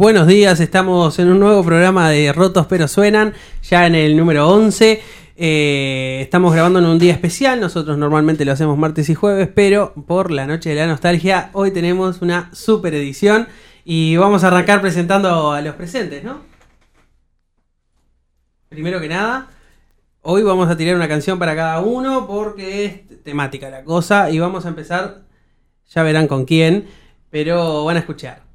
Buenos días, estamos en un nuevo programa de Rotos pero Suenan, ya en el número 11. Eh, estamos grabando en un día especial, nosotros normalmente lo hacemos martes y jueves, pero por la noche de la nostalgia hoy tenemos una super edición y vamos a arrancar presentando a los presentes, ¿no? Primero que nada, hoy vamos a tirar una canción para cada uno porque es temática la cosa y vamos a empezar, ya verán con quién, pero van a escuchar.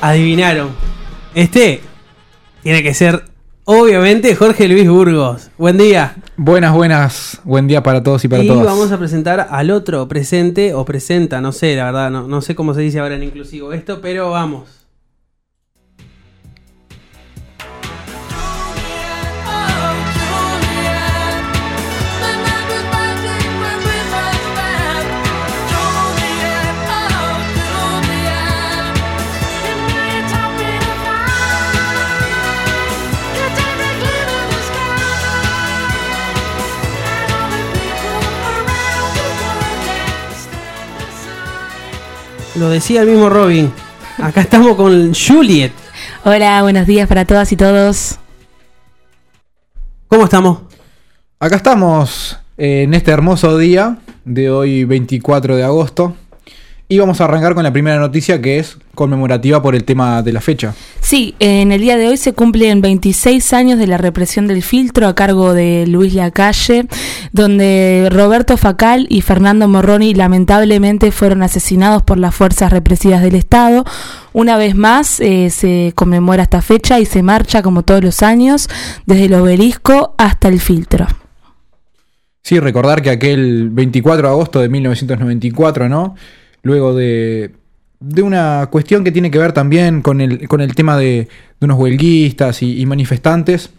Adivinaron. Este tiene que ser, obviamente, Jorge Luis Burgos. Buen día. Buenas, buenas. Buen día para todos y para y todas. vamos a presentar al otro presente o presenta, no sé, la verdad, no, no sé cómo se dice ahora en inclusivo esto, pero vamos. Lo decía el mismo Robin. Acá estamos con Juliet. Hola, buenos días para todas y todos. ¿Cómo estamos? Acá estamos eh, en este hermoso día de hoy 24 de agosto. Y vamos a arrancar con la primera noticia que es conmemorativa por el tema de la fecha. Sí, en el día de hoy se cumplen 26 años de la represión del filtro a cargo de Luis Lacalle, donde Roberto Facal y Fernando Morroni lamentablemente fueron asesinados por las fuerzas represivas del Estado. Una vez más eh, se conmemora esta fecha y se marcha como todos los años desde el obelisco hasta el filtro. Sí, recordar que aquel 24 de agosto de 1994, ¿no? Luego de, de una cuestión que tiene que ver también con el, con el tema de, unos huelguistas y, y manifestantes,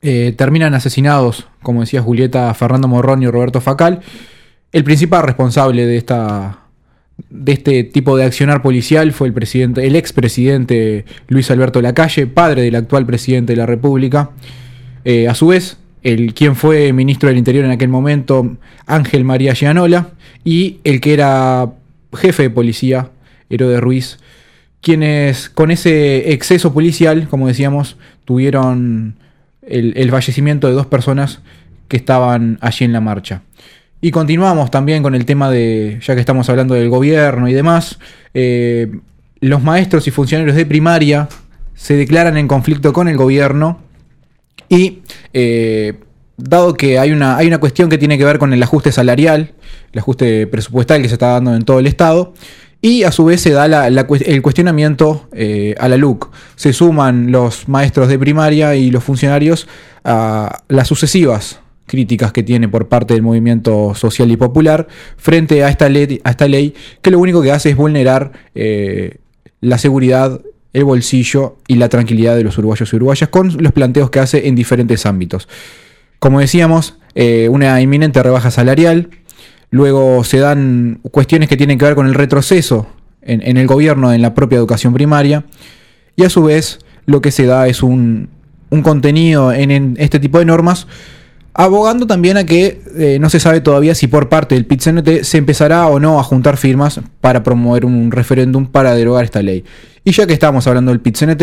eh, terminan asesinados, como decía Julieta, Fernando Morrón y Roberto Facal. El principal responsable de esta de este tipo de accionar policial fue el presidente, el expresidente Luis Alberto Lacalle, padre del actual presidente de la República. Eh, a su vez, el quien fue ministro del Interior en aquel momento, Ángel María Gianola, y el que era jefe de policía, Herode Ruiz, quienes con ese exceso policial, como decíamos, tuvieron el, fallecimiento de dos personas que estaban allí en la marcha. Y continuamos también con el tema de, ya que estamos hablando del gobierno y demás, eh, los maestros y funcionarios de primaria se declaran en conflicto con el gobierno y eh, dado que hay una, hay una cuestión que tiene que ver con el ajuste salarial, el ajuste presupuestal que se está dando en todo el Estado, y a su vez se da el cuestionamiento eh, a la LUC. Se suman los maestros de primaria y los funcionarios a las sucesivas críticas que tiene por parte del movimiento social y popular frente a esta ley, a esta ley que lo único que hace es vulnerar eh, la seguridad, el bolsillo y la tranquilidad de los uruguayos y uruguayas con los planteos que hace en diferentes ámbitos. Como decíamos, eh, una inminente rebaja salarial, luego se dan cuestiones que tienen que ver con el retroceso en, en el gobierno, en la propia educación primaria, y a su vez lo que se da es un, un contenido en, en este tipo de normas, abogando también a que eh, no se sabe todavía si por parte del PIT-CNT se empezará o no a juntar firmas para promover un referéndum para derogar esta ley. Y ya que estamos hablando del PIT-CNT,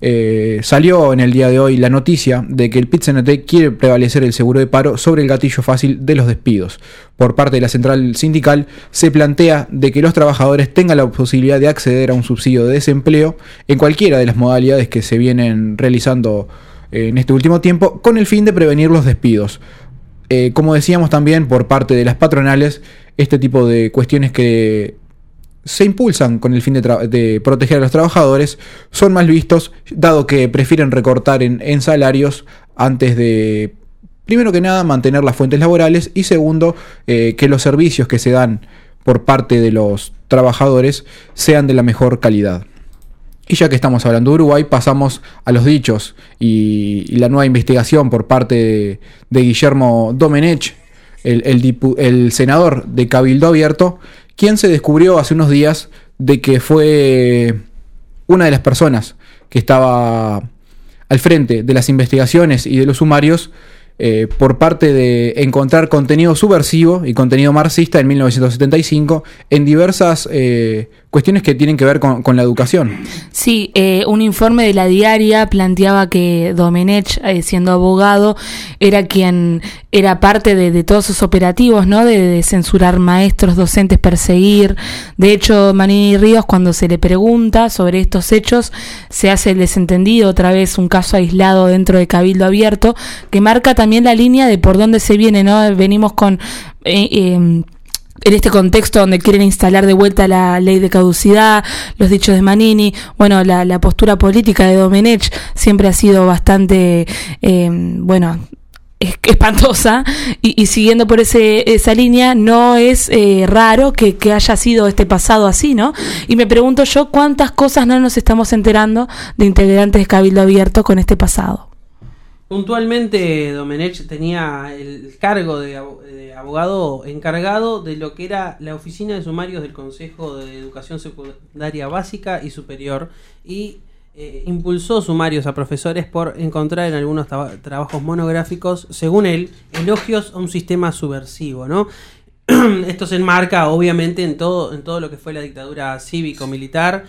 eh, salió en el día de hoy la noticia de que el PIT-CNT quiere prevalecer el seguro de paro sobre el gatillo fácil de los despidos. Por parte de la central sindical se plantea de que los trabajadores tengan la posibilidad de acceder a un subsidio de desempleo en cualquiera de las modalidades que se vienen realizando en este último tiempo con el fin de prevenir los despidos. Eh, como decíamos también por parte de las patronales, este tipo de cuestiones que se impulsan con el fin de, proteger a los trabajadores son mal vistos, dado que prefieren recortar en, en salarios antes de, primero que nada, mantener las fuentes laborales y segundo, eh, que los servicios que se dan por parte de los trabajadores sean de la mejor calidad. Y ya que estamos hablando de Uruguay, pasamos a los dichos y, la nueva investigación por parte de, Guillermo Domenech, el senador de Cabildo Abierto, quien se descubrió hace unos días de que fue una de las personas que estaba al frente de las investigaciones y de los sumarios eh, por parte de encontrar contenido subversivo y contenido marxista en 1975 en diversas eh, cuestiones que tienen que ver con, la educación. Sí, eh, un informe de la diaria planteaba que Domenech, eh, siendo abogado, era quien era parte de, todos esos operativos, ¿no? De, de censurar maestros, docentes, perseguir. De hecho, Manini Ríos, cuando se le pregunta sobre estos hechos, se hace el desentendido, otra vez un caso aislado dentro de Cabildo Abierto, que marca también la línea de por dónde se viene, ¿no? Venimos con... eh, eh, en este contexto donde quieren instalar de vuelta la ley de caducidad, los dichos de Manini, bueno, la, postura política de Domenech siempre ha sido bastante, eh, bueno, es- espantosa y, y siguiendo por ese, esa línea no es eh, raro que, que haya sido este pasado así, ¿no? Y me pregunto yo cuántas cosas no nos estamos enterando de integrantes de Cabildo Abierto con este pasado. Puntualmente, Domenech tenía el cargo de, abo- de abogado encargado de lo que era la oficina de sumarios del Consejo de Educación Secundaria Básica y Superior y eh, impulsó sumarios a profesores por encontrar en algunos traba- trabajos monográficos, según él, elogios a un sistema subversivo. Esto se enmarca obviamente en todo, en todo lo que fue la dictadura cívico-militar.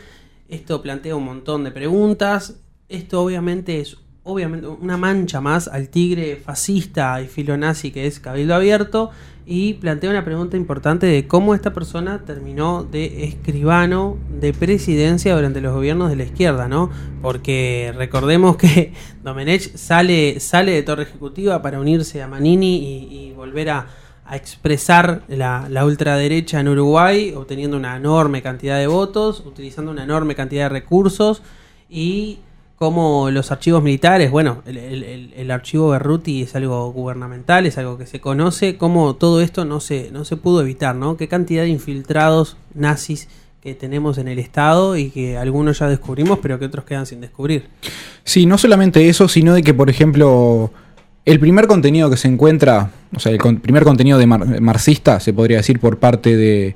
Esto plantea un montón de preguntas. Esto obviamente es obviamente una mancha más al tigre fascista y filonazi que es Cabildo Abierto y plantea una pregunta importante de cómo esta persona terminó de escribano de presidencia durante los gobiernos de la izquierda, ¿no? Porque recordemos que Domenech sale, sale de Torre Ejecutiva para unirse a Manini y, volver a, a expresar la, la ultraderecha en Uruguay, obteniendo una enorme cantidad de votos, utilizando una enorme cantidad de recursos y como los archivos militares, bueno, el, archivo Berruti es algo gubernamental, es algo que se conoce, como todo esto no se, no se pudo evitar, ¿no? Qué cantidad de infiltrados nazis que tenemos en el Estado y que algunos ya descubrimos, pero que otros quedan sin descubrir. Sí, no solamente eso, sino de que, por ejemplo, el primer contenido que se encuentra, o sea, el con- primer contenido de mar- marxista, se podría decir, por parte de,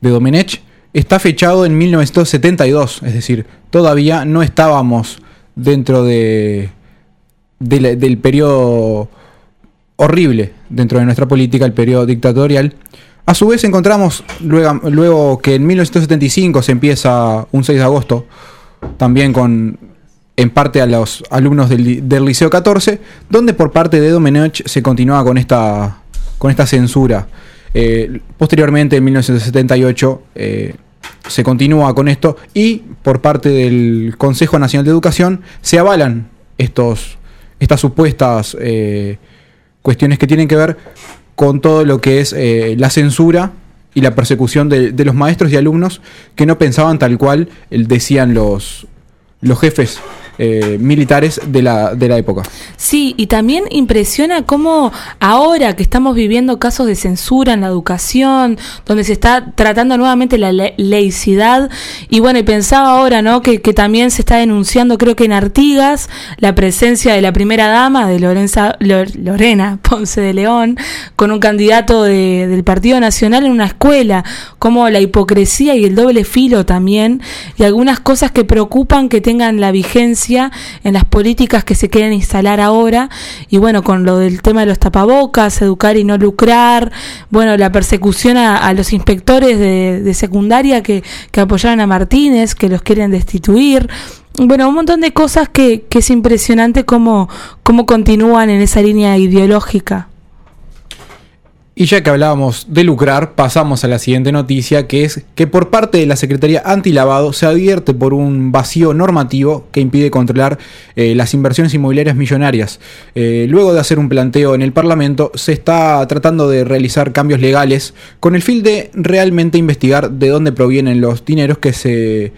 de Domenech, está fechado en 1972, es decir, todavía no estábamos dentro de, del periodo horrible dentro de nuestra política, el periodo dictatorial. A su vez encontramos luego, luego que en 1975 se empieza un 6 de agosto, también con en parte a los alumnos del Liceo 14, donde por parte de Domenech se continuaba con esta, con esta censura. Eh, posteriormente, en 1978, eh, se continúa con esto y por parte del Consejo Nacional de Educación se avalan estos, estas supuestas eh, cuestiones que tienen que ver con todo lo que es eh, la censura y la persecución de, de los maestros y alumnos que no pensaban tal cual decían los, los jefes eh, militares de la, de la época. Sí, y también impresiona cómo ahora que estamos viviendo casos de censura en la educación, donde se está tratando nuevamente la le- laicidad, y bueno, y pensaba ahora, ¿no? Que, que también se está denunciando, creo que en Artigas, la presencia de la primera dama, de Lorenza, Lor- Lorena Ponce de León, con un candidato de- del Partido Nacional en una escuela, como la hipocresía y el doble filo también, y algunas cosas que preocupan que tengan la vigencia en las políticas que se quieren instalar ahora, y bueno, con lo del tema de los tapabocas, educar y no lucrar, bueno, la persecución a, los inspectores de, de secundaria que, que apoyaron a Martínez, que los quieren destituir. Bueno, un montón de cosas que, que es impresionante cómo, cómo continúan en esa línea ideológica. Y ya que hablábamos de lucrar, pasamos a la siguiente noticia, que es que por parte de la Secretaría Antilavado se advierte por un vacío normativo que impide controlar eh, las inversiones inmobiliarias millonarias. Eh, luego de hacer un planteo en el Parlamento, se está tratando de realizar cambios legales con el fin de realmente investigar de dónde provienen los dineros que se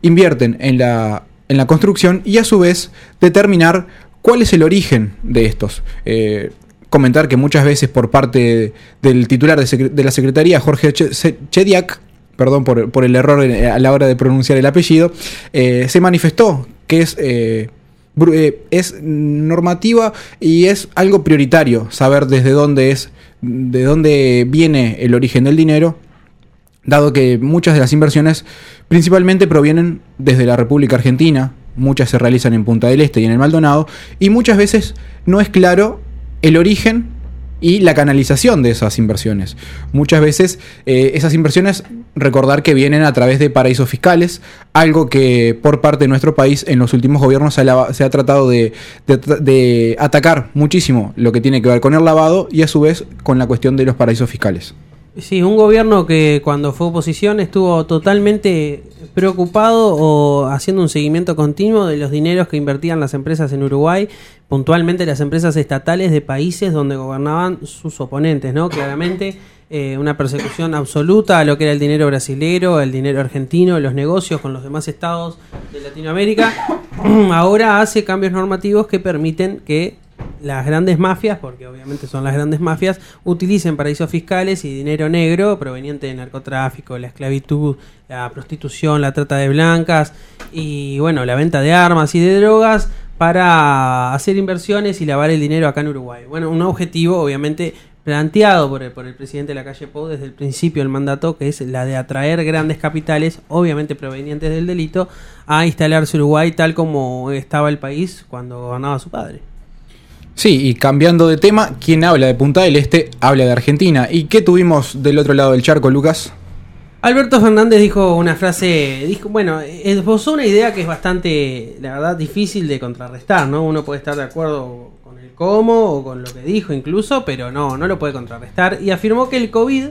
invierten en la, en la construcción y a su vez determinar cuál es el origen de estos. Eh, comentar que muchas veces por parte del titular de, de la Secretaría, Jorge Chediak, perdón por, por el error a la hora de pronunciar el apellido, eh, se manifestó que es, eh, eh, es normativa y es algo prioritario saber desde dónde es, de dónde viene el origen del dinero dado que muchas de las inversiones principalmente provienen desde la República Argentina, muchas se realizan en Punta del Este y en el Maldonado, y muchas veces no es claro el origen y la canalización de esas inversiones. Muchas veces eh, esas inversiones, recordar que vienen a través de paraísos fiscales, algo que por parte de nuestro país en los últimos gobiernos se ha, tratado de atacar muchísimo lo que tiene que ver con el lavado y a su vez con la cuestión de los paraísos fiscales. Sí, un gobierno que cuando fue oposición estuvo totalmente preocupado o haciendo un seguimiento continuo de los dineros que invertían las empresas en Uruguay, puntualmente las empresas estatales de países donde gobernaban sus oponentes, ¿no? Claramente eh, una persecución absoluta a lo que era el dinero brasilero, el dinero argentino, los negocios con los demás estados de Latinoamérica. Ahora hace cambios normativos que permiten que las grandes mafias, porque obviamente son las grandes mafias, utilicen paraísos fiscales y dinero negro proveniente del narcotráfico, la esclavitud, la prostitución, la trata de blancas y bueno, la venta de armas y de drogas para hacer inversiones y lavar el dinero acá en Uruguay. Bueno, un objetivo obviamente planteado por el, por el presidente de la calle Pou desde el principio del mandato, que es la de atraer grandes capitales, obviamente provenientes del delito, a instalarse Uruguay tal como estaba el país cuando gobernaba su padre. Sí, y cambiando de tema, quien habla de Punta del Este habla de Argentina. ¿Y qué tuvimos del otro lado del charco, Lucas? Alberto Fernández dijo una frase, dijo, bueno, esbozó una idea que es bastante, la verdad, difícil de contrarrestar, ¿no? Uno puede estar de acuerdo con el cómo o con lo que dijo incluso, pero no, no lo puede contrarrestar. Y afirmó que el COVID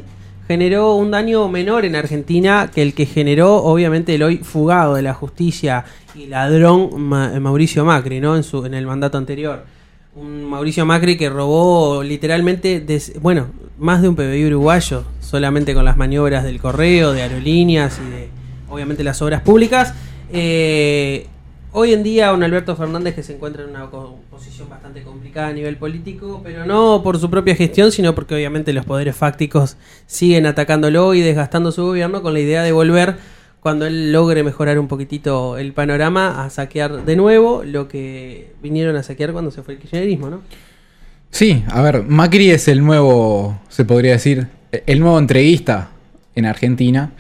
generó un daño menor en Argentina que el que generó, obviamente, el hoy fugado de la justicia y ladrón Ma- Mauricio Macri, ¿no? En, su, en el mandato anterior. Un Mauricio Macri que robó literalmente, des- bueno, más de un PBI uruguayo, solamente con las maniobras del correo, de aerolíneas y de, obviamente, las obras públicas. Eh, hoy en día, un Alberto Fernández que se encuentra en una posición bastante complicada a nivel político, pero no por su propia gestión, sino porque obviamente los poderes fácticos siguen atacándolo y desgastando su gobierno con la idea de volver cuando él logre mejorar un poquitito el panorama a saquear de nuevo lo que vinieron a saquear cuando se fue el kirchnerismo, ¿no? Sí, a ver, Macri es el nuevo, se podría decir, el nuevo entreguista en Argentina.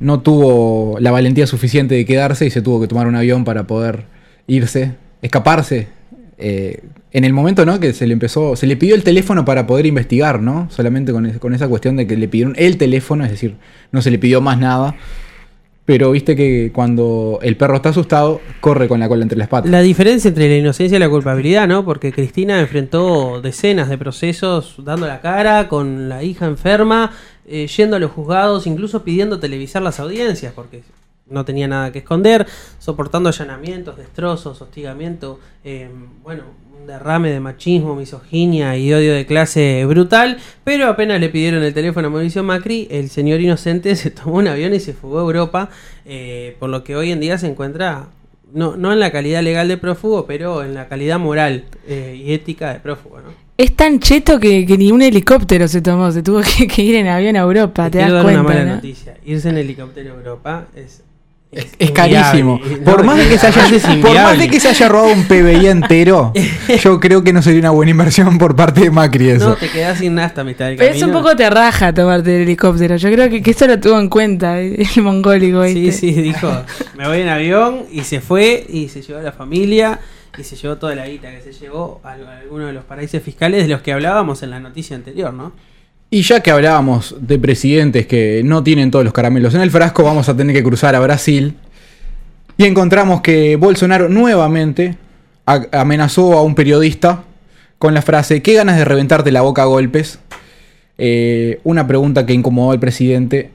No tuvo la valentía suficiente de quedarse y se tuvo que tomar un avión para poder irse, escaparse. eh, en el momento, ¿no? Que se le empezó, se le pidió el teléfono para poder investigar, ¿no? Solamente con, con esa cuestión de que le pidieron el teléfono, es decir, no se le pidió más nada. Pero viste que cuando el perro está asustado, corre con la cola entre las patas. La diferencia entre la inocencia y la culpabilidad, ¿no? Porque Cristina enfrentó decenas de procesos dando la cara, con la hija enferma, eh, yendo a los juzgados, incluso pidiendo televisar las audiencias, porque no tenía nada que esconder, soportando allanamientos, destrozos, hostigamiento, eh, bueno, un derrame de machismo, misoginia y odio de clase brutal, pero apenas le pidieron el teléfono a Mauricio Macri, el señor inocente se tomó un avión y se fugó a Europa, eh, por lo que hoy en día se encuentra no, no en la calidad legal de prófugo, pero en la calidad moral eh, y ética de prófugo, ¿no? Es tan cheto que, que ni un helicóptero se tomó, se tuvo que, que ir en avión a Europa, te, das dar cuenta. una mala ¿no? noticia. Irse en helicóptero a Europa es... Es, es carísimo. Por, No, más de que se haya, además es por más inviable. de que se haya robado un PBI entero, yo creo que no sería una buena inversión por parte de Macri eso. No, te quedás sin nasta a mitad del Pero eso un camino. poco te raja tomarte el helicóptero. Yo creo que, que eso lo tuvo en cuenta el, mongólico. Sí, sí, dijo, me voy en avión y se fue y se llevó a la familia y se llevó toda la guita que se llevó a alguno de los paraísos fiscales de los que hablábamos en la noticia anterior, ¿no? Y ya que hablábamos de presidentes que no tienen todos los caramelos en el frasco, vamos a tener que cruzar a Brasil. Y encontramos que Bolsonaro nuevamente amenazó a un periodista con la frase, ¿qué ganas de reventarte la boca a golpes? Eh, una pregunta que incomodó al presidente,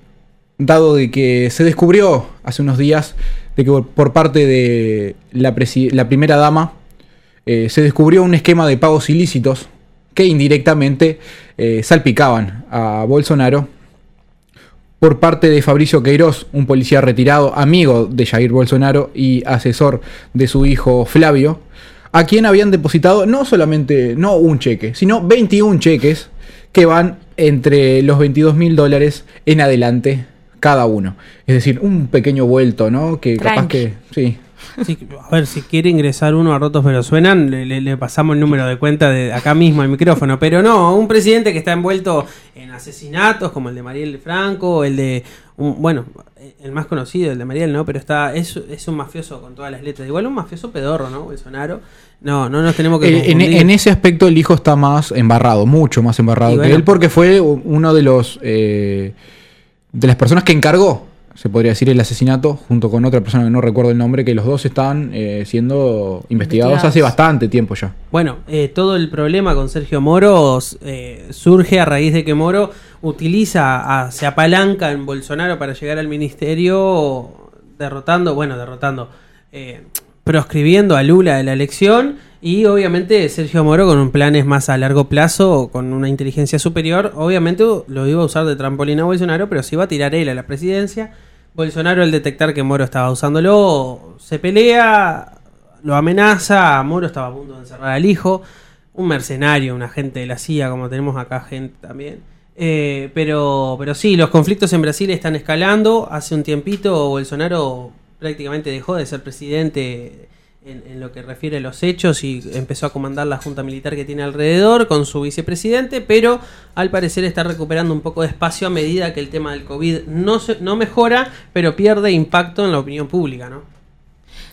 dado de que se descubrió hace unos días de que por, parte de la, la primera dama eh, se descubrió un esquema de pagos ilícitos que indirectamente eh, salpicaban a Bolsonaro por parte de Fabricio Queiroz, un policía retirado, amigo de Jair Bolsonaro y asesor de su hijo Flavio, a quien habían depositado no solamente, no un cheque, sino 21 cheques que van entre los 22 mil dólares en adelante cada uno. Es decir, un pequeño vuelto, ¿no? Que capaz que... Sí. Sí, a ver, si quiere ingresar uno a Rotos Pero Suenan, le, le- le pasamos el número de cuenta de acá mismo al micrófono. Pero no, un presidente que está envuelto en asesinatos como el de Mariel Franco, el de, un- bueno, el más conocido, el de Mariel, ¿no? Pero está es, es un mafioso con todas las letras. Igual un mafioso pedorro, ¿no? Bolsonaro. No, no nos tenemos que Eh, en, ese aspecto el hijo está más embarrado, mucho más embarrado Y que bueno. él, porque fue uno de los eh, de las personas que encargó, se podría decir, el asesinato, junto con otra persona que no recuerdo el nombre, que los dos están eh, siendo investigados, Investigados. hace bastante tiempo ya. Bueno, eh, todo el problema con Sergio Moro eh, surge a raíz de que Moro utiliza, a- se apalanca en Bolsonaro para llegar al ministerio derrotando, bueno, derrotando, eh, proscribiendo a Lula de la elección y obviamente Sergio Moro con un planes más a largo plazo, con una inteligencia superior, obviamente lo iba a usar de trampolín a Bolsonaro, pero se iba a tirar él a la presidencia. Bolsonaro al detectar que Moro estaba usándolo, se pelea, lo amenaza, Moro estaba a punto de encerrar al hijo, un mercenario, un agente de la CIA, como tenemos acá gente también. Eh, pero, pero sí, los conflictos en Brasil están escalando. Hace un tiempito Bolsonaro prácticamente dejó de ser presidente en, en lo que refiere a los hechos y empezó a comandar la junta militar que tiene alrededor con su vicepresidente, pero al parecer está recuperando un poco de espacio a medida que el tema del COVID no, se- no mejora, pero pierde impacto en la opinión pública, ¿no?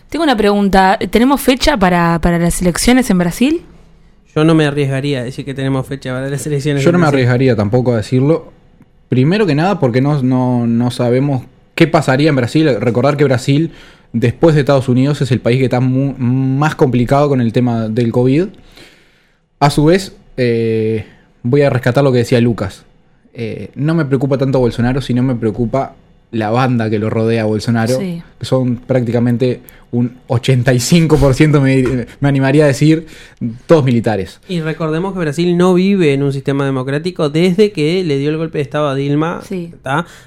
Tengo una pregunta. ¿Tenemos fecha para, para las elecciones en Brasil? Yo no me arriesgaría a decir que tenemos fecha para las elecciones. Yo no en me Brasil. arriesgaría tampoco a decirlo. Primero que nada porque no, no, no sabemos qué pasaría en Brasil. Recordar que Brasil, después de Estados Unidos, es el país que está más complicado con el tema del COVID. A su vez, eh, voy a rescatar lo que decía Lucas. Eh, no me preocupa tanto Bolsonaro, sino me preocupa la banda que lo rodea a Bolsonaro. Sí. Que son prácticamente un 85%, me, me animaría a decir, todos militares. Y recordemos que Brasil no vive en un sistema democrático desde que le dio el golpe de Estado a Dilma. Sí.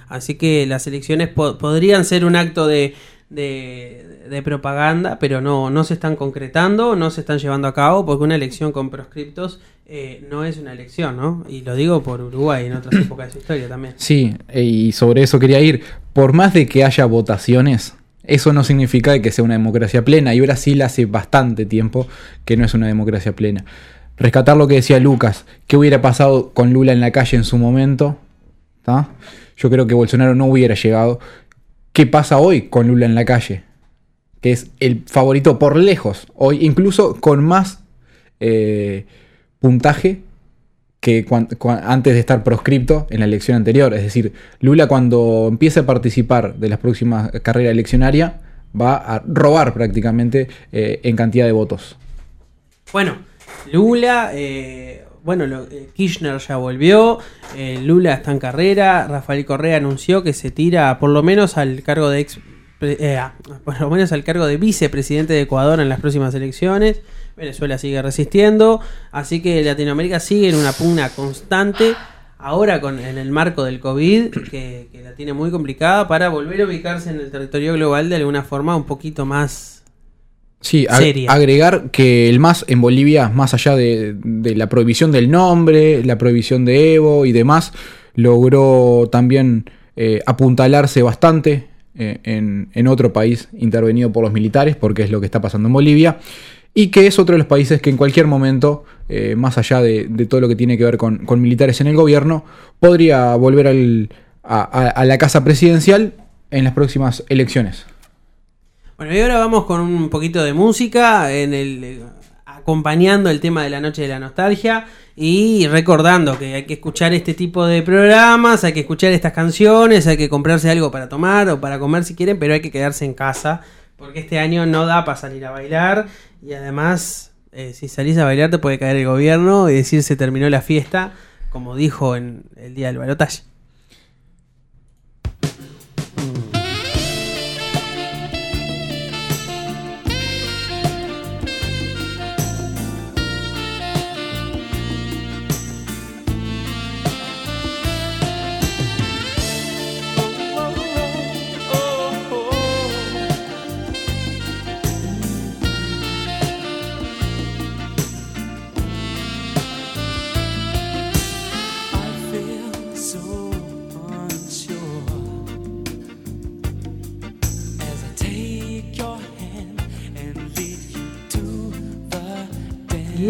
Así que las elecciones po- podrían ser un acto de, de- propaganda, pero no, no se están concretando, no se están llevando a cabo, porque una elección con proscriptos eh, no es una elección, ¿no? Y lo digo por Uruguay en otras épocas de su historia también. Sí, e- y sobre eso quería ir. Por más de que haya votaciones, eso no significa que sea una democracia plena. Y Brasil hace bastante tiempo que no es una democracia plena. Rescatar lo que decía Lucas, qué hubiera pasado con Lula en la calle en su momento. ¿tá? Yo creo que Bolsonaro no hubiera llegado. ¿Qué pasa hoy con Lula en la calle? Que es el favorito por lejos. Hoy, incluso con más eh, puntaje que antes de estar proscripto en la elección anterior. Es decir, Lula cuando empiece a participar de las próximas carreras eleccionarias va a robar prácticamente eh, en cantidad de votos. Bueno, Lula, eh, bueno, lo- eh, Kirchner ya volvió, eh, Lula está en carrera, Rafael Correa anunció que se tira por lo menos al cargo de ex, eh, ah, por lo menos al cargo de vicepresidente de Ecuador en las próximas elecciones. Venezuela sigue resistiendo, así que Latinoamérica sigue en una pugna constante. Ahora con, en el marco del COVID, que, que la tiene muy complicada para volver a ubicarse en el territorio global de alguna forma un poquito más Sí, Seria. agregar que el MAS en Bolivia, más allá de, de la prohibición del nombre, la prohibición de Evo y demás, logró también eh, apuntalarse bastante eh, en, en otro país intervenido por los militares, porque es lo que está pasando en Bolivia, y que es otro de los países que en cualquier momento, eh, más allá de, de todo lo que tiene que ver con, con militares en el gobierno, podría volver al- a- a- a la casa presidencial en las próximas elecciones. Bueno, y ahora vamos con un poquito de música, en el eh, acompañando el tema de la noche de la nostalgia y recordando que hay que escuchar este tipo de programas, hay que escuchar estas canciones, hay que comprarse algo para tomar o para comer si quieren, pero hay que quedarse en casa porque este año no da para salir a bailar y además eh, si salís a bailar te puede caer el gobierno y decir se terminó la fiesta, como dijo en el día del balotaje.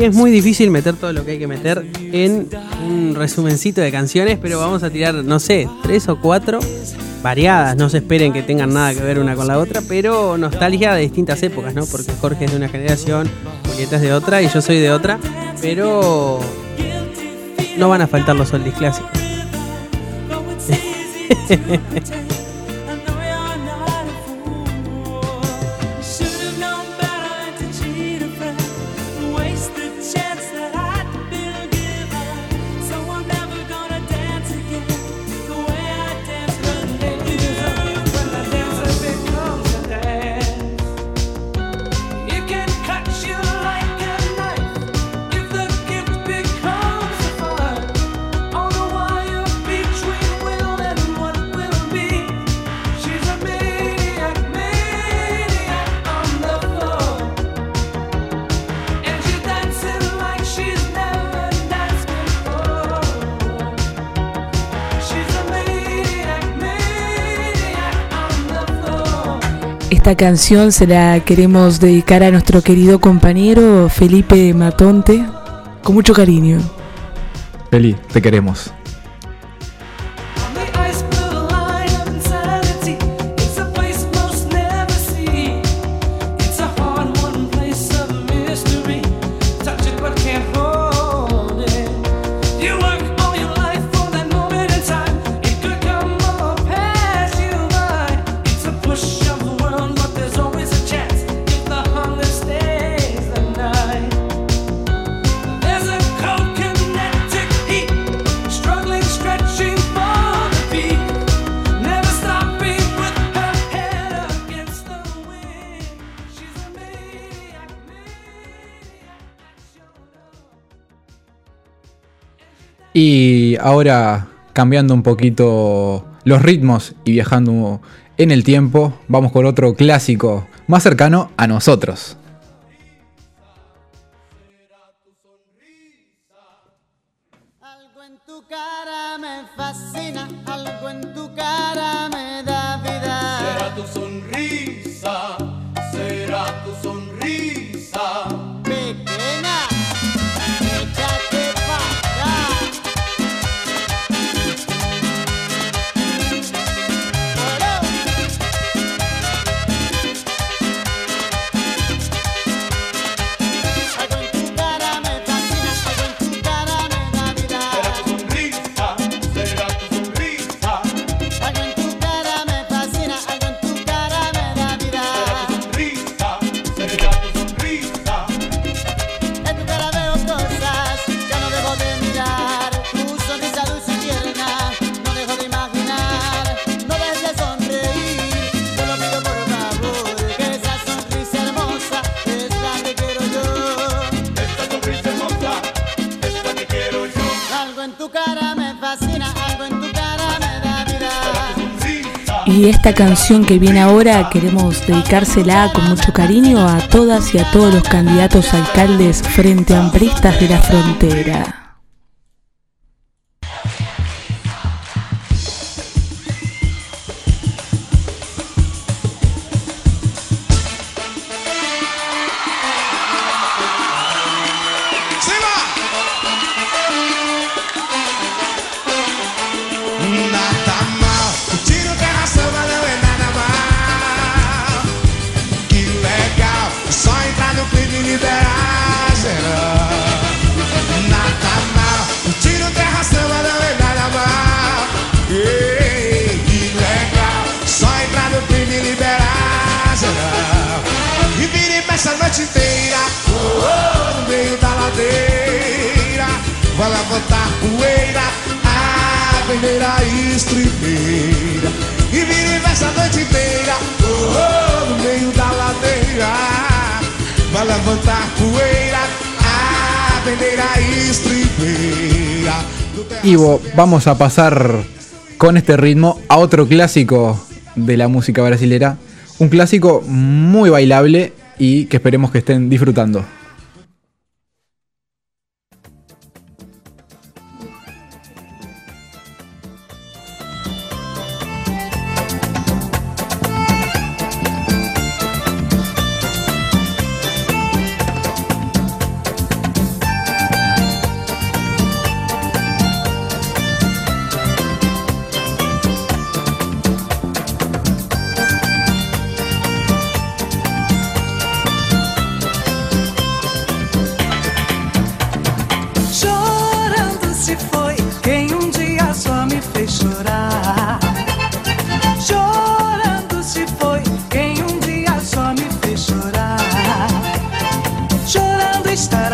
Y es muy difícil meter todo lo que hay que meter en un resumencito de canciones, pero vamos a tirar, no sé, tres o cuatro variadas. No se esperen que tengan nada que ver una con la otra, pero nostalgia de distintas épocas, ¿no? Porque Jorge es de una generación, Julieta es de otra y yo soy de otra, pero no van a faltar los oldies clásicos. Esta canción se la queremos dedicar a nuestro querido compañero Felipe Matonte con mucho cariño. Feli, te queremos. Ahora, cambiando un poquito los ritmos y viajando en el tiempo, vamos con otro clásico más cercano a nosotros. Esta canción que viene ahora queremos dedicársela con mucho cariño a todas y a todos los candidatos a alcaldes frente ampristas de la frontera. Entrar no clipe e liberar geral. Nada mal, o tiro terra samba não é nada mal. Ei, que legal, só entrar no clipe e liberar geral. E vira e mexe a noite inteira, oh, oh, no meio da ladeira. Vai levantar poeira, a bandeira estribeira. E vira e mexe a noite inteira, oh, oh, no meio da ladeira. Vai levantar vamos a pasar con este ritmo a otro clásico de la música brasilera. Un clásico muy bailable y que esperemos que estén disfrutando. está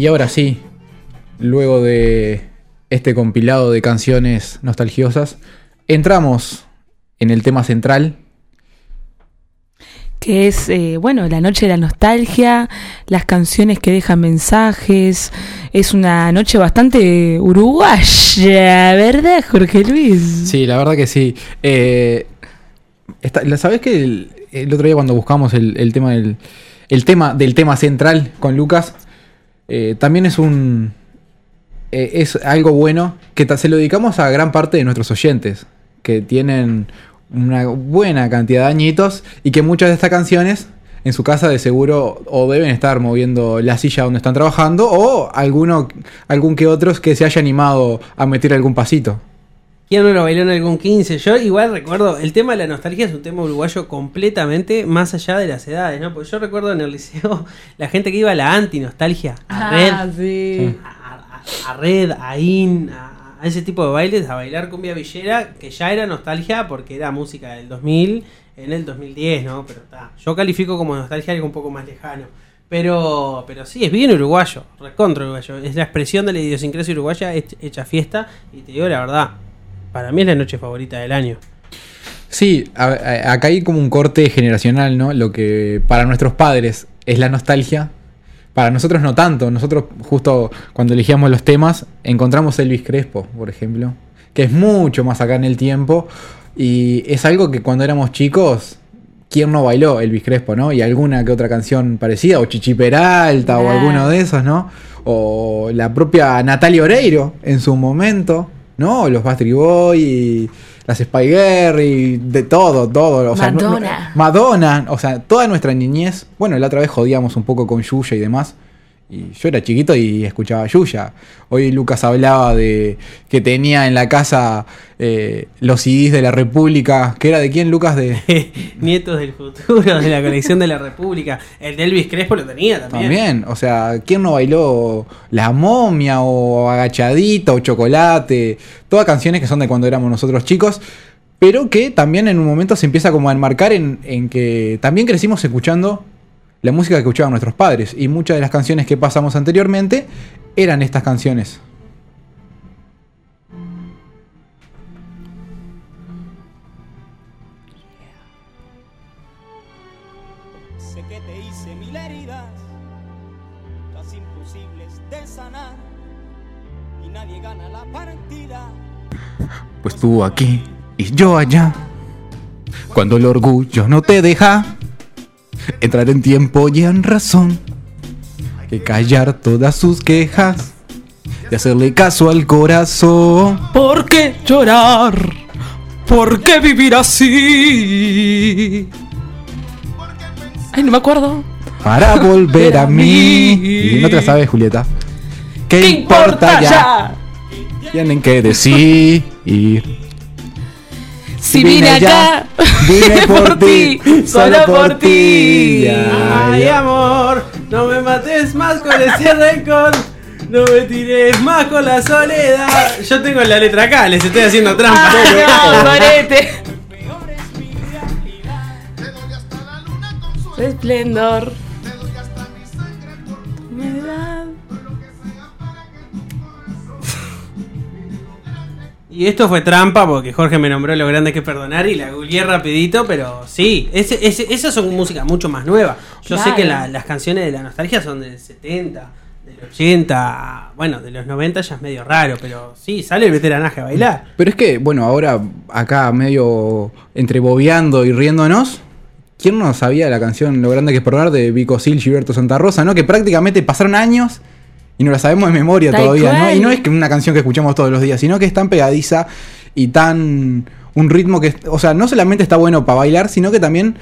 Y ahora sí, luego de este compilado de canciones nostalgiosas, entramos en el tema central. que es, eh, bueno, la noche de la nostalgia, las canciones que dejan mensajes. Es una noche bastante uruguaya, ¿verdad, Jorge Luis? Sí, la verdad que sí. Eh, ¿la- ¿Sabés que el, el otro día cuando buscamos el, el tema del el tema del tema central con Lucas eh, también es un eh, es algo bueno que se lo dedicamos a gran parte de nuestros oyentes que tienen una buena cantidad de añitos y que muchas de estas canciones en su casa de seguro o deben estar moviendo la silla donde están trabajando o alguno algún que otros que se haya animado a meter algún pasito. ¿Quién no lo bailó en algún 15? Yo igual recuerdo, el tema de la nostalgia es un tema uruguayo completamente más allá de las edades, ¿no? Porque yo recuerdo en el liceo la gente que iba a la anti-nostalgia, a Red, Ah, sí. a, a- a Red, a In, a, a ese tipo de bailes, a bailar cumbia villera, que ya era nostalgia porque era música del 2000 en el 2010, ¿no? Pero está, yo califico como nostalgia algo un poco más lejano. Pero, pero sí, es bien uruguayo, recontra uruguayo. Es la expresión de la idiosincrasia uruguaya hech- hecha fiesta. Y te digo la verdad, para mí es la noche favorita del año. Sí, a- a- acá hay como un corte generacional, ¿no? Lo que para nuestros padres es la nostalgia, Para nosotros no tanto. Nosotros justo cuando elegíamos los temas encontramos Elvis Crespo, por ejemplo, que es mucho más acá en el tiempo y es algo que cuando éramos chicos, ¿quién no bailó Elvis Crespo, no? Y alguna que otra canción parecida, o Chichi Peralta o alguno de esos, ¿no? O la propia Natalia Oreiro en su momento, ¿no? Los Bastard Boy y las Spy Girl de todo, todo. O sea, no- no- Madonna. Madonna, o sea, toda nuestra niñez. Bueno, la otra vez jodíamos un poco con Yuya y demás. Y yo era chiquito y escuchaba Yuya. Hoy Lucas hablaba de que tenía en la casa eh, los CDs de la República. ¿Que era de quién, Lucas? De. Nietos del futuro, de la colección de la República. El de Elvis Crespo lo tenía también. También, o sea, ¿quién no bailó La momia o Agachadita o Chocolate? Todas canciones que son de cuando éramos nosotros chicos, pero que también en un momento se empieza como a enmarcar en, en que también crecimos escuchando la música que escuchaban nuestros padres y muchas de las canciones que pasamos anteriormente eran estas canciones. Sé que te hice mil heridas, casi imposibles de sanar, y nadie gana la partida. Pues tú aquí y yo allá. Cuando el orgullo no te deja entrar en tiempo y en razón, que callar todas sus quejas y hacerle caso al corazón. ¿Por qué llorar? ¿Por qué vivir así? Ay, no me acuerdo. Para volver a mí. Y no te la sabes, Julieta. ¿Qué, importa ya? Tienen que decir. Si vine acá, vine por ti, solo por ti. Ay, amor, no me mates más con ese rencor. No me tires más con la soledad. Yo tengo la letra acá, les estoy haciendo trampa. no, Sorete. Esplendor. Y esto fue trampa porque Jorge me nombró lo grande que es perdonar y la googleé rapidito, pero sí, ese, ese, esas son música mucho más nueva. Yo sé que la- las canciones de la nostalgia son del 70, del 80, bueno, de los 90 ya es medio raro, pero sí, sale el veteranaje a bailar. Pero es que, bueno, ahora acá medio entre bobeando y riéndonos, ¿quién no sabía la canción Lo grande que es perdonar de Vico Sil, Gilberto Santa Rosa, ¿no? Que prácticamente pasaron años y no la sabemos de memoria Tal todavía, ¿no? Y no es que una canción que escuchamos todos los días, sino que es tan pegadiza y tan. un ritmo que. O sea, no solamente está bueno para bailar, sino que también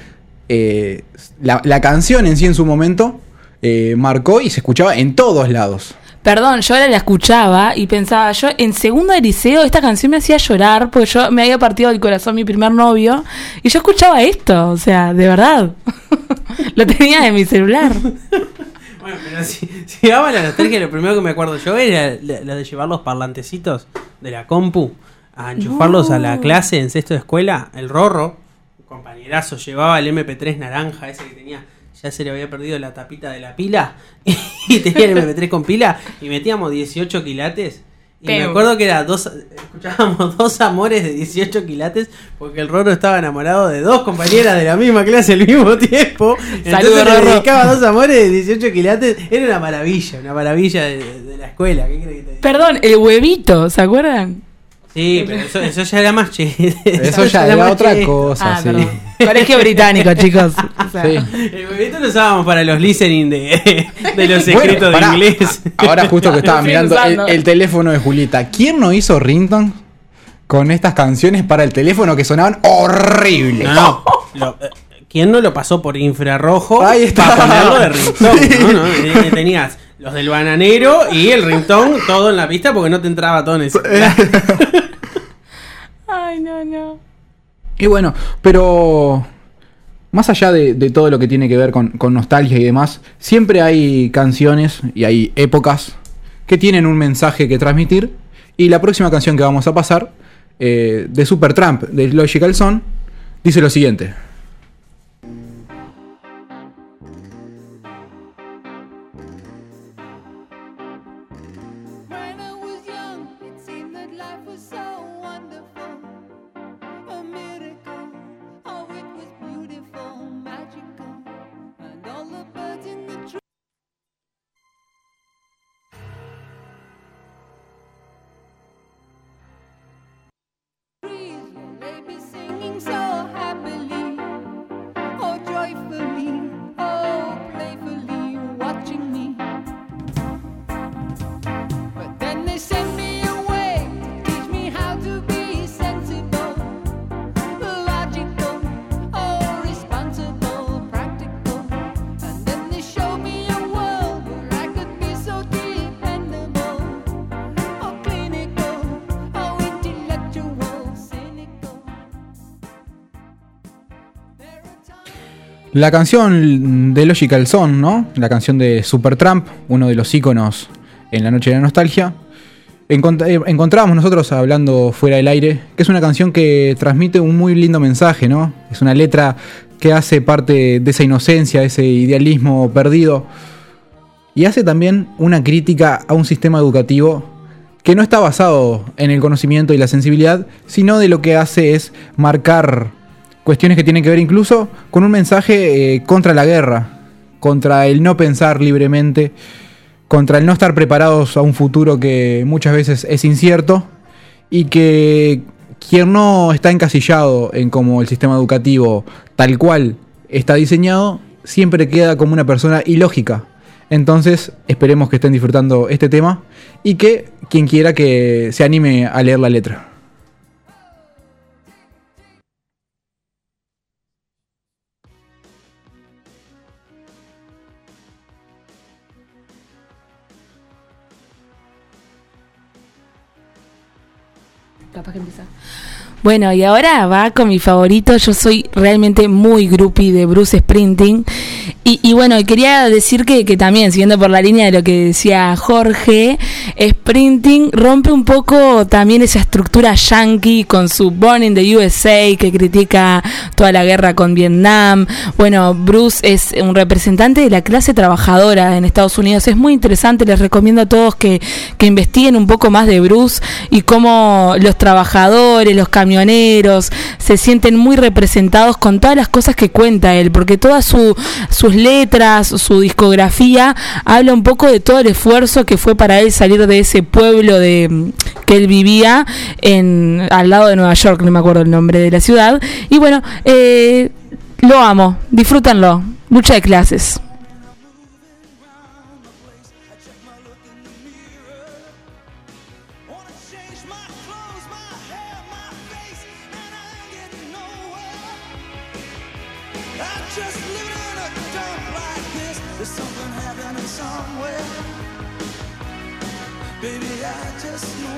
eh, la, la canción en sí en su momento eh, marcó y se escuchaba en todos lados. Perdón, yo ahora la escuchaba y pensaba, yo en segundo de liceo esta canción me hacía llorar porque yo me había partido del corazón mi primer novio y yo escuchaba esto, o sea, de verdad. Lo tenía en mi celular. Bueno, pero si, si vamos a la nostalgia, lo primero que me acuerdo yo era la- lo de llevar los parlantecitos de la compu a enchufarlos a la clase en sexto de escuela. El Rorro, un compañerazo, llevaba el MP3 naranja, ese que tenía, ya se le había perdido la tapita de la pila, y tenía el MP3 con pila, y metíamos 18 quilates. Y me acuerdo que era dos, escuchábamos dos amores de 18 quilates porque el Rorro estaba enamorado de dos compañeras de la misma clase al mismo tiempo. Entonces le dedicaba dos amores de 18 quilates. Era una maravilla, una maravilla de, de la escuela. ¿Qué crees que te? Perdón, el huevito, ¿se acuerdan? Sí, pero eso, eso ya era más che. Eso ya era más otra cosa, Ah, sí. perdón. Colegio británico, chicos. O sea, Sí. Lo usábamos para los listening de, de los escritos de pará. inglés. Ahora justo que estaba mirando el, el teléfono de Julieta. ¿Quién no hizo ringtone con estas canciones para el teléfono que sonaban horribles? No, no. Lo- eh, ¿Quién no lo pasó por infrarrojo Ahí está. para ponerlo de ringtone? Sí. ¿no? ¿no? Eh, Tenías los del bananero y el ringtone todo en la pista porque no te entraba todo en el celular. Ay, no, no. Y bueno, pero más allá de, de todo lo que tiene que ver con, con nostalgia y demás, siempre hay canciones y hay épocas que tienen un mensaje que transmitir. Y la próxima canción que vamos a pasar, eh, de Supertramp, de Logical Son, dice lo siguiente. La canción de Logical Song, ¿no? La canción de Supertramp, uno de los íconos en la noche de la nostalgia. Eh, encontrábamos nosotros hablando fuera del aire, que es una canción que transmite un muy lindo mensaje, ¿no? Es una letra que hace parte de esa inocencia, de ese idealismo perdido. Y hace también una crítica a un sistema educativo que no está basado en el conocimiento y la sensibilidad, sino de lo que hace es marcar cuestiones que tienen que ver incluso con un mensaje eh, contra la guerra, contra el no pensar libremente, contra el no estar preparados a un futuro que muchas veces es incierto y que quien no está encasillado en cómo el sistema educativo tal cual está diseñado, siempre queda como una persona ilógica. Entonces, esperemos que estén disfrutando este tema y que quien quiera que se anime a leer la letra. Capaz que empieza. Bueno, y ahora va con mi favorito. Yo soy realmente muy groupie de Bruce Sprinting. Y, bueno, quería decir que, que también, siguiendo por la línea de lo que decía Jorge, Sprinting rompe un poco también esa estructura yankee con su Born in the USA que critica toda la guerra con Vietnam. Bueno, Bruce es un representante de la clase trabajadora en Estados Unidos. Es muy interesante, les recomiendo a todos que, que investiguen un poco más de Bruce y cómo los trabajadores, los camioneros se sienten muy representados con todas las cosas que cuenta él, porque todas su, sus letras, su discografía habla un poco de todo el esfuerzo que fue para él salir de ese pueblo de que él vivía en al lado de Nueva York, no me acuerdo el nombre de la ciudad. Y bueno, eh, lo amo, disfrútenlo. Lucha de clases.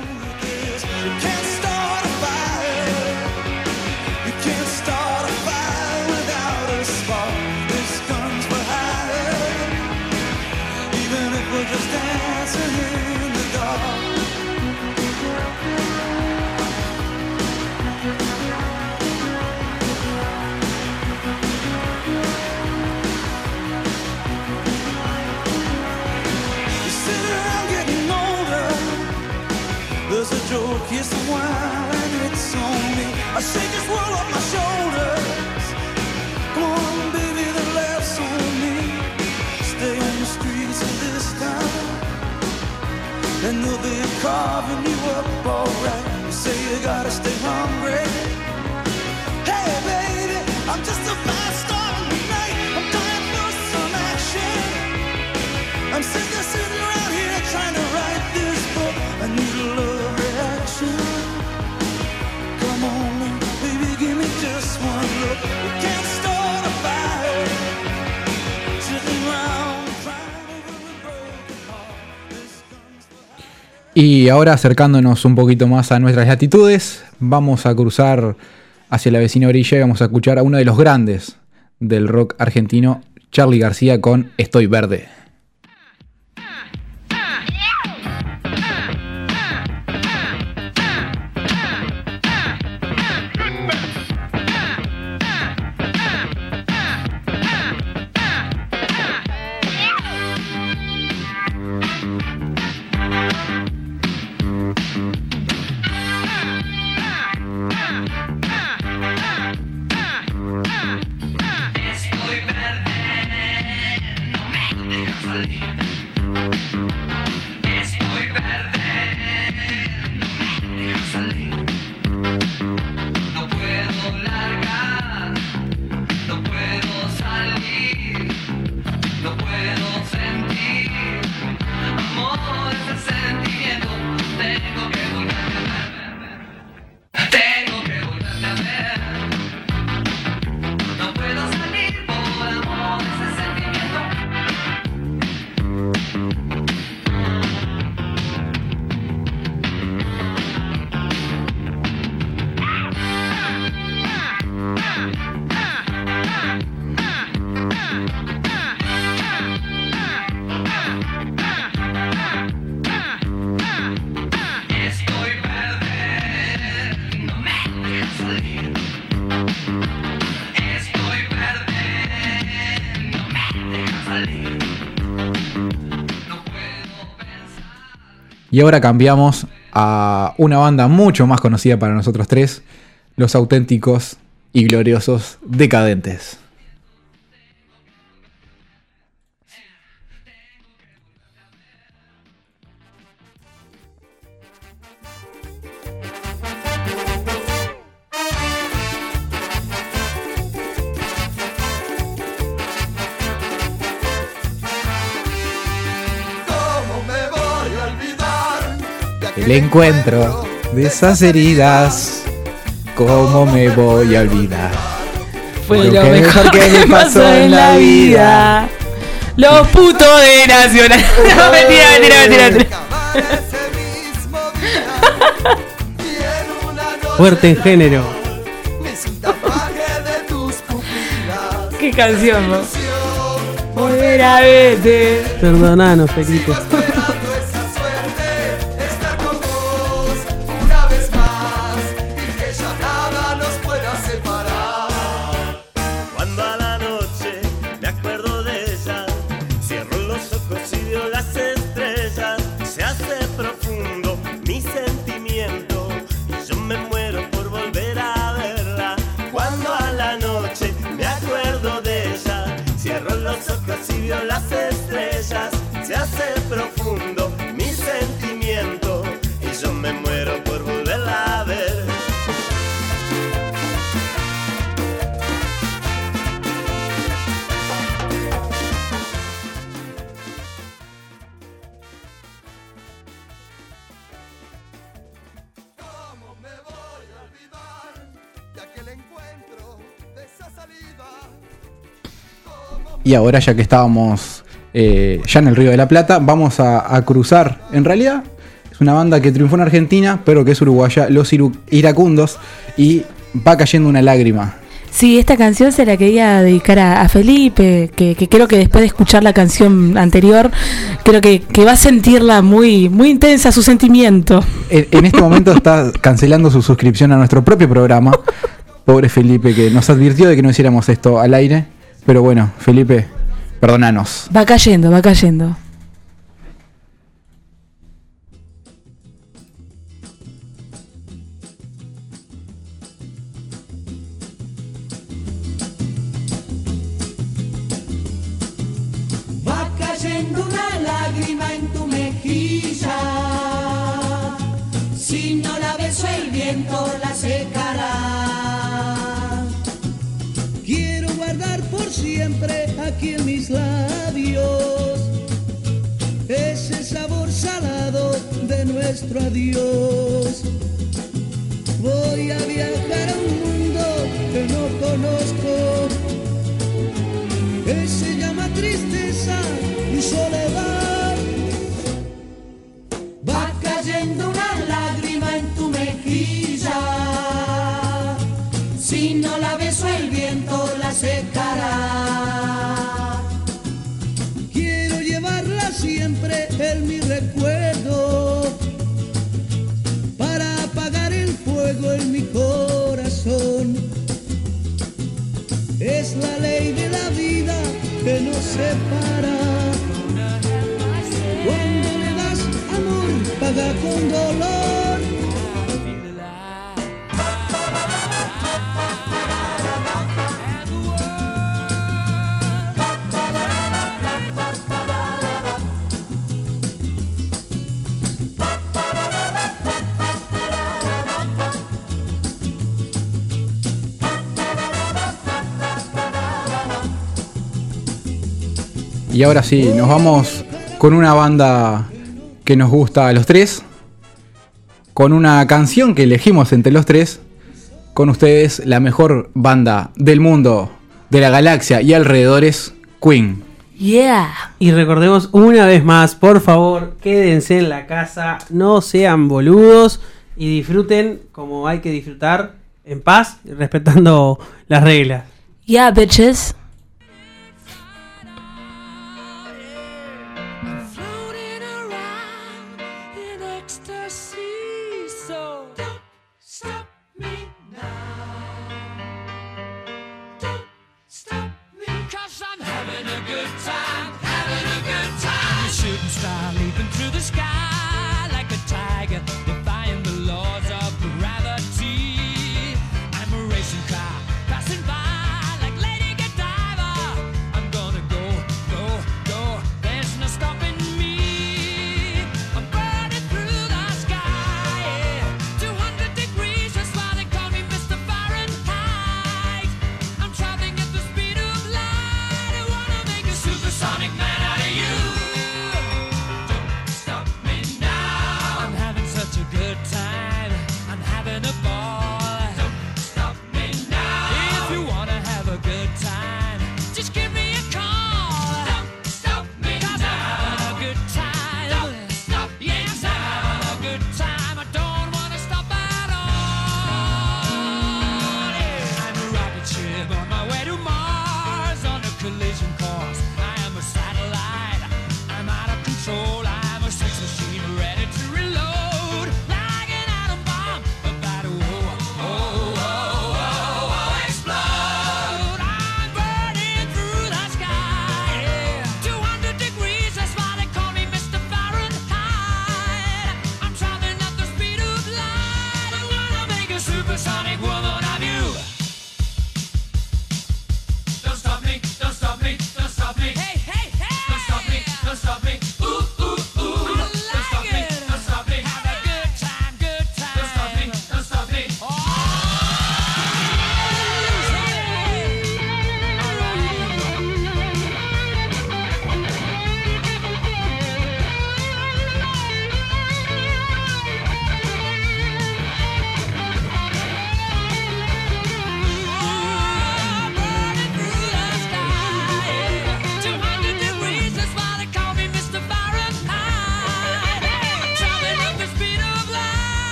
Cause you can't and it's on me. I shake this world off my shoulders. Come on, baby, the laughs on me. Stay on the streets of this town, and they'll be carving you up alright. You say you gotta stay hungry. Hey, baby, I'm just a Y ahora acercándonos un poquito más a nuestras latitudes, vamos a cruzar hacia la vecina orilla y vamos a escuchar a uno de los grandes del rock argentino, Charlie García con Estoy Verde. Y ahora cambiamos a una banda mucho más conocida para nosotros tres, los auténticos y gloriosos decadentes. El encuentro de esas heridas, ¿cómo me voy a olvidar? Fue Lo que mejor que me pasó en la vida. Los putos de Nacional. No, mentira, mentira, mentira, mentira. Fuerte en género. Qué canción, ¿no? Volver a verte. Perdonanos, Felipe. Los ojos y veo las estrellas. Se hace profundo Y ahora ya que estábamos eh, ya en el Río de la Plata, vamos a, a cruzar. En realidad es una banda que triunfó en Argentina, pero que es uruguaya, Los Iracundos, y va cayendo una lágrima. Sí, esta canción se la quería dedicar a, a Felipe, que, que creo que después de escuchar la canción anterior, creo que, que va a sentirla muy, muy intensa su sentimiento. En, en este momento está cancelando su suscripción a nuestro propio programa. Pobre Felipe, que nos advirtió de que no hiciéramos esto al aire. Pero bueno, Felipe, perdónanos. Va cayendo, va cayendo. Aquí en mis labios ese sabor salado de nuestro adiós. Voy a viajar a un mundo que no conozco que llama tristeza y soledad. Va cayendo una lágrima en tu mejilla. Si no la beso el viento la secará. Que Y ahora sí, nos vamos con una banda que nos gusta a los tres. Con una canción que elegimos entre los tres. Con ustedes, la mejor banda del mundo, de la galaxia y alrededores, Queen. Yeah. Y recordemos una vez más, por favor, quédense en la casa, no sean boludos y disfruten como hay que disfrutar, en paz, respetando las reglas. Yeah, bitches.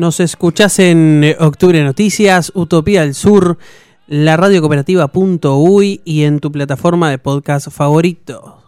Nos escuchás en eh, Octubre Noticias, Utopía del Sur, la radiocooperativa.uy y en tu plataforma de podcast favorito.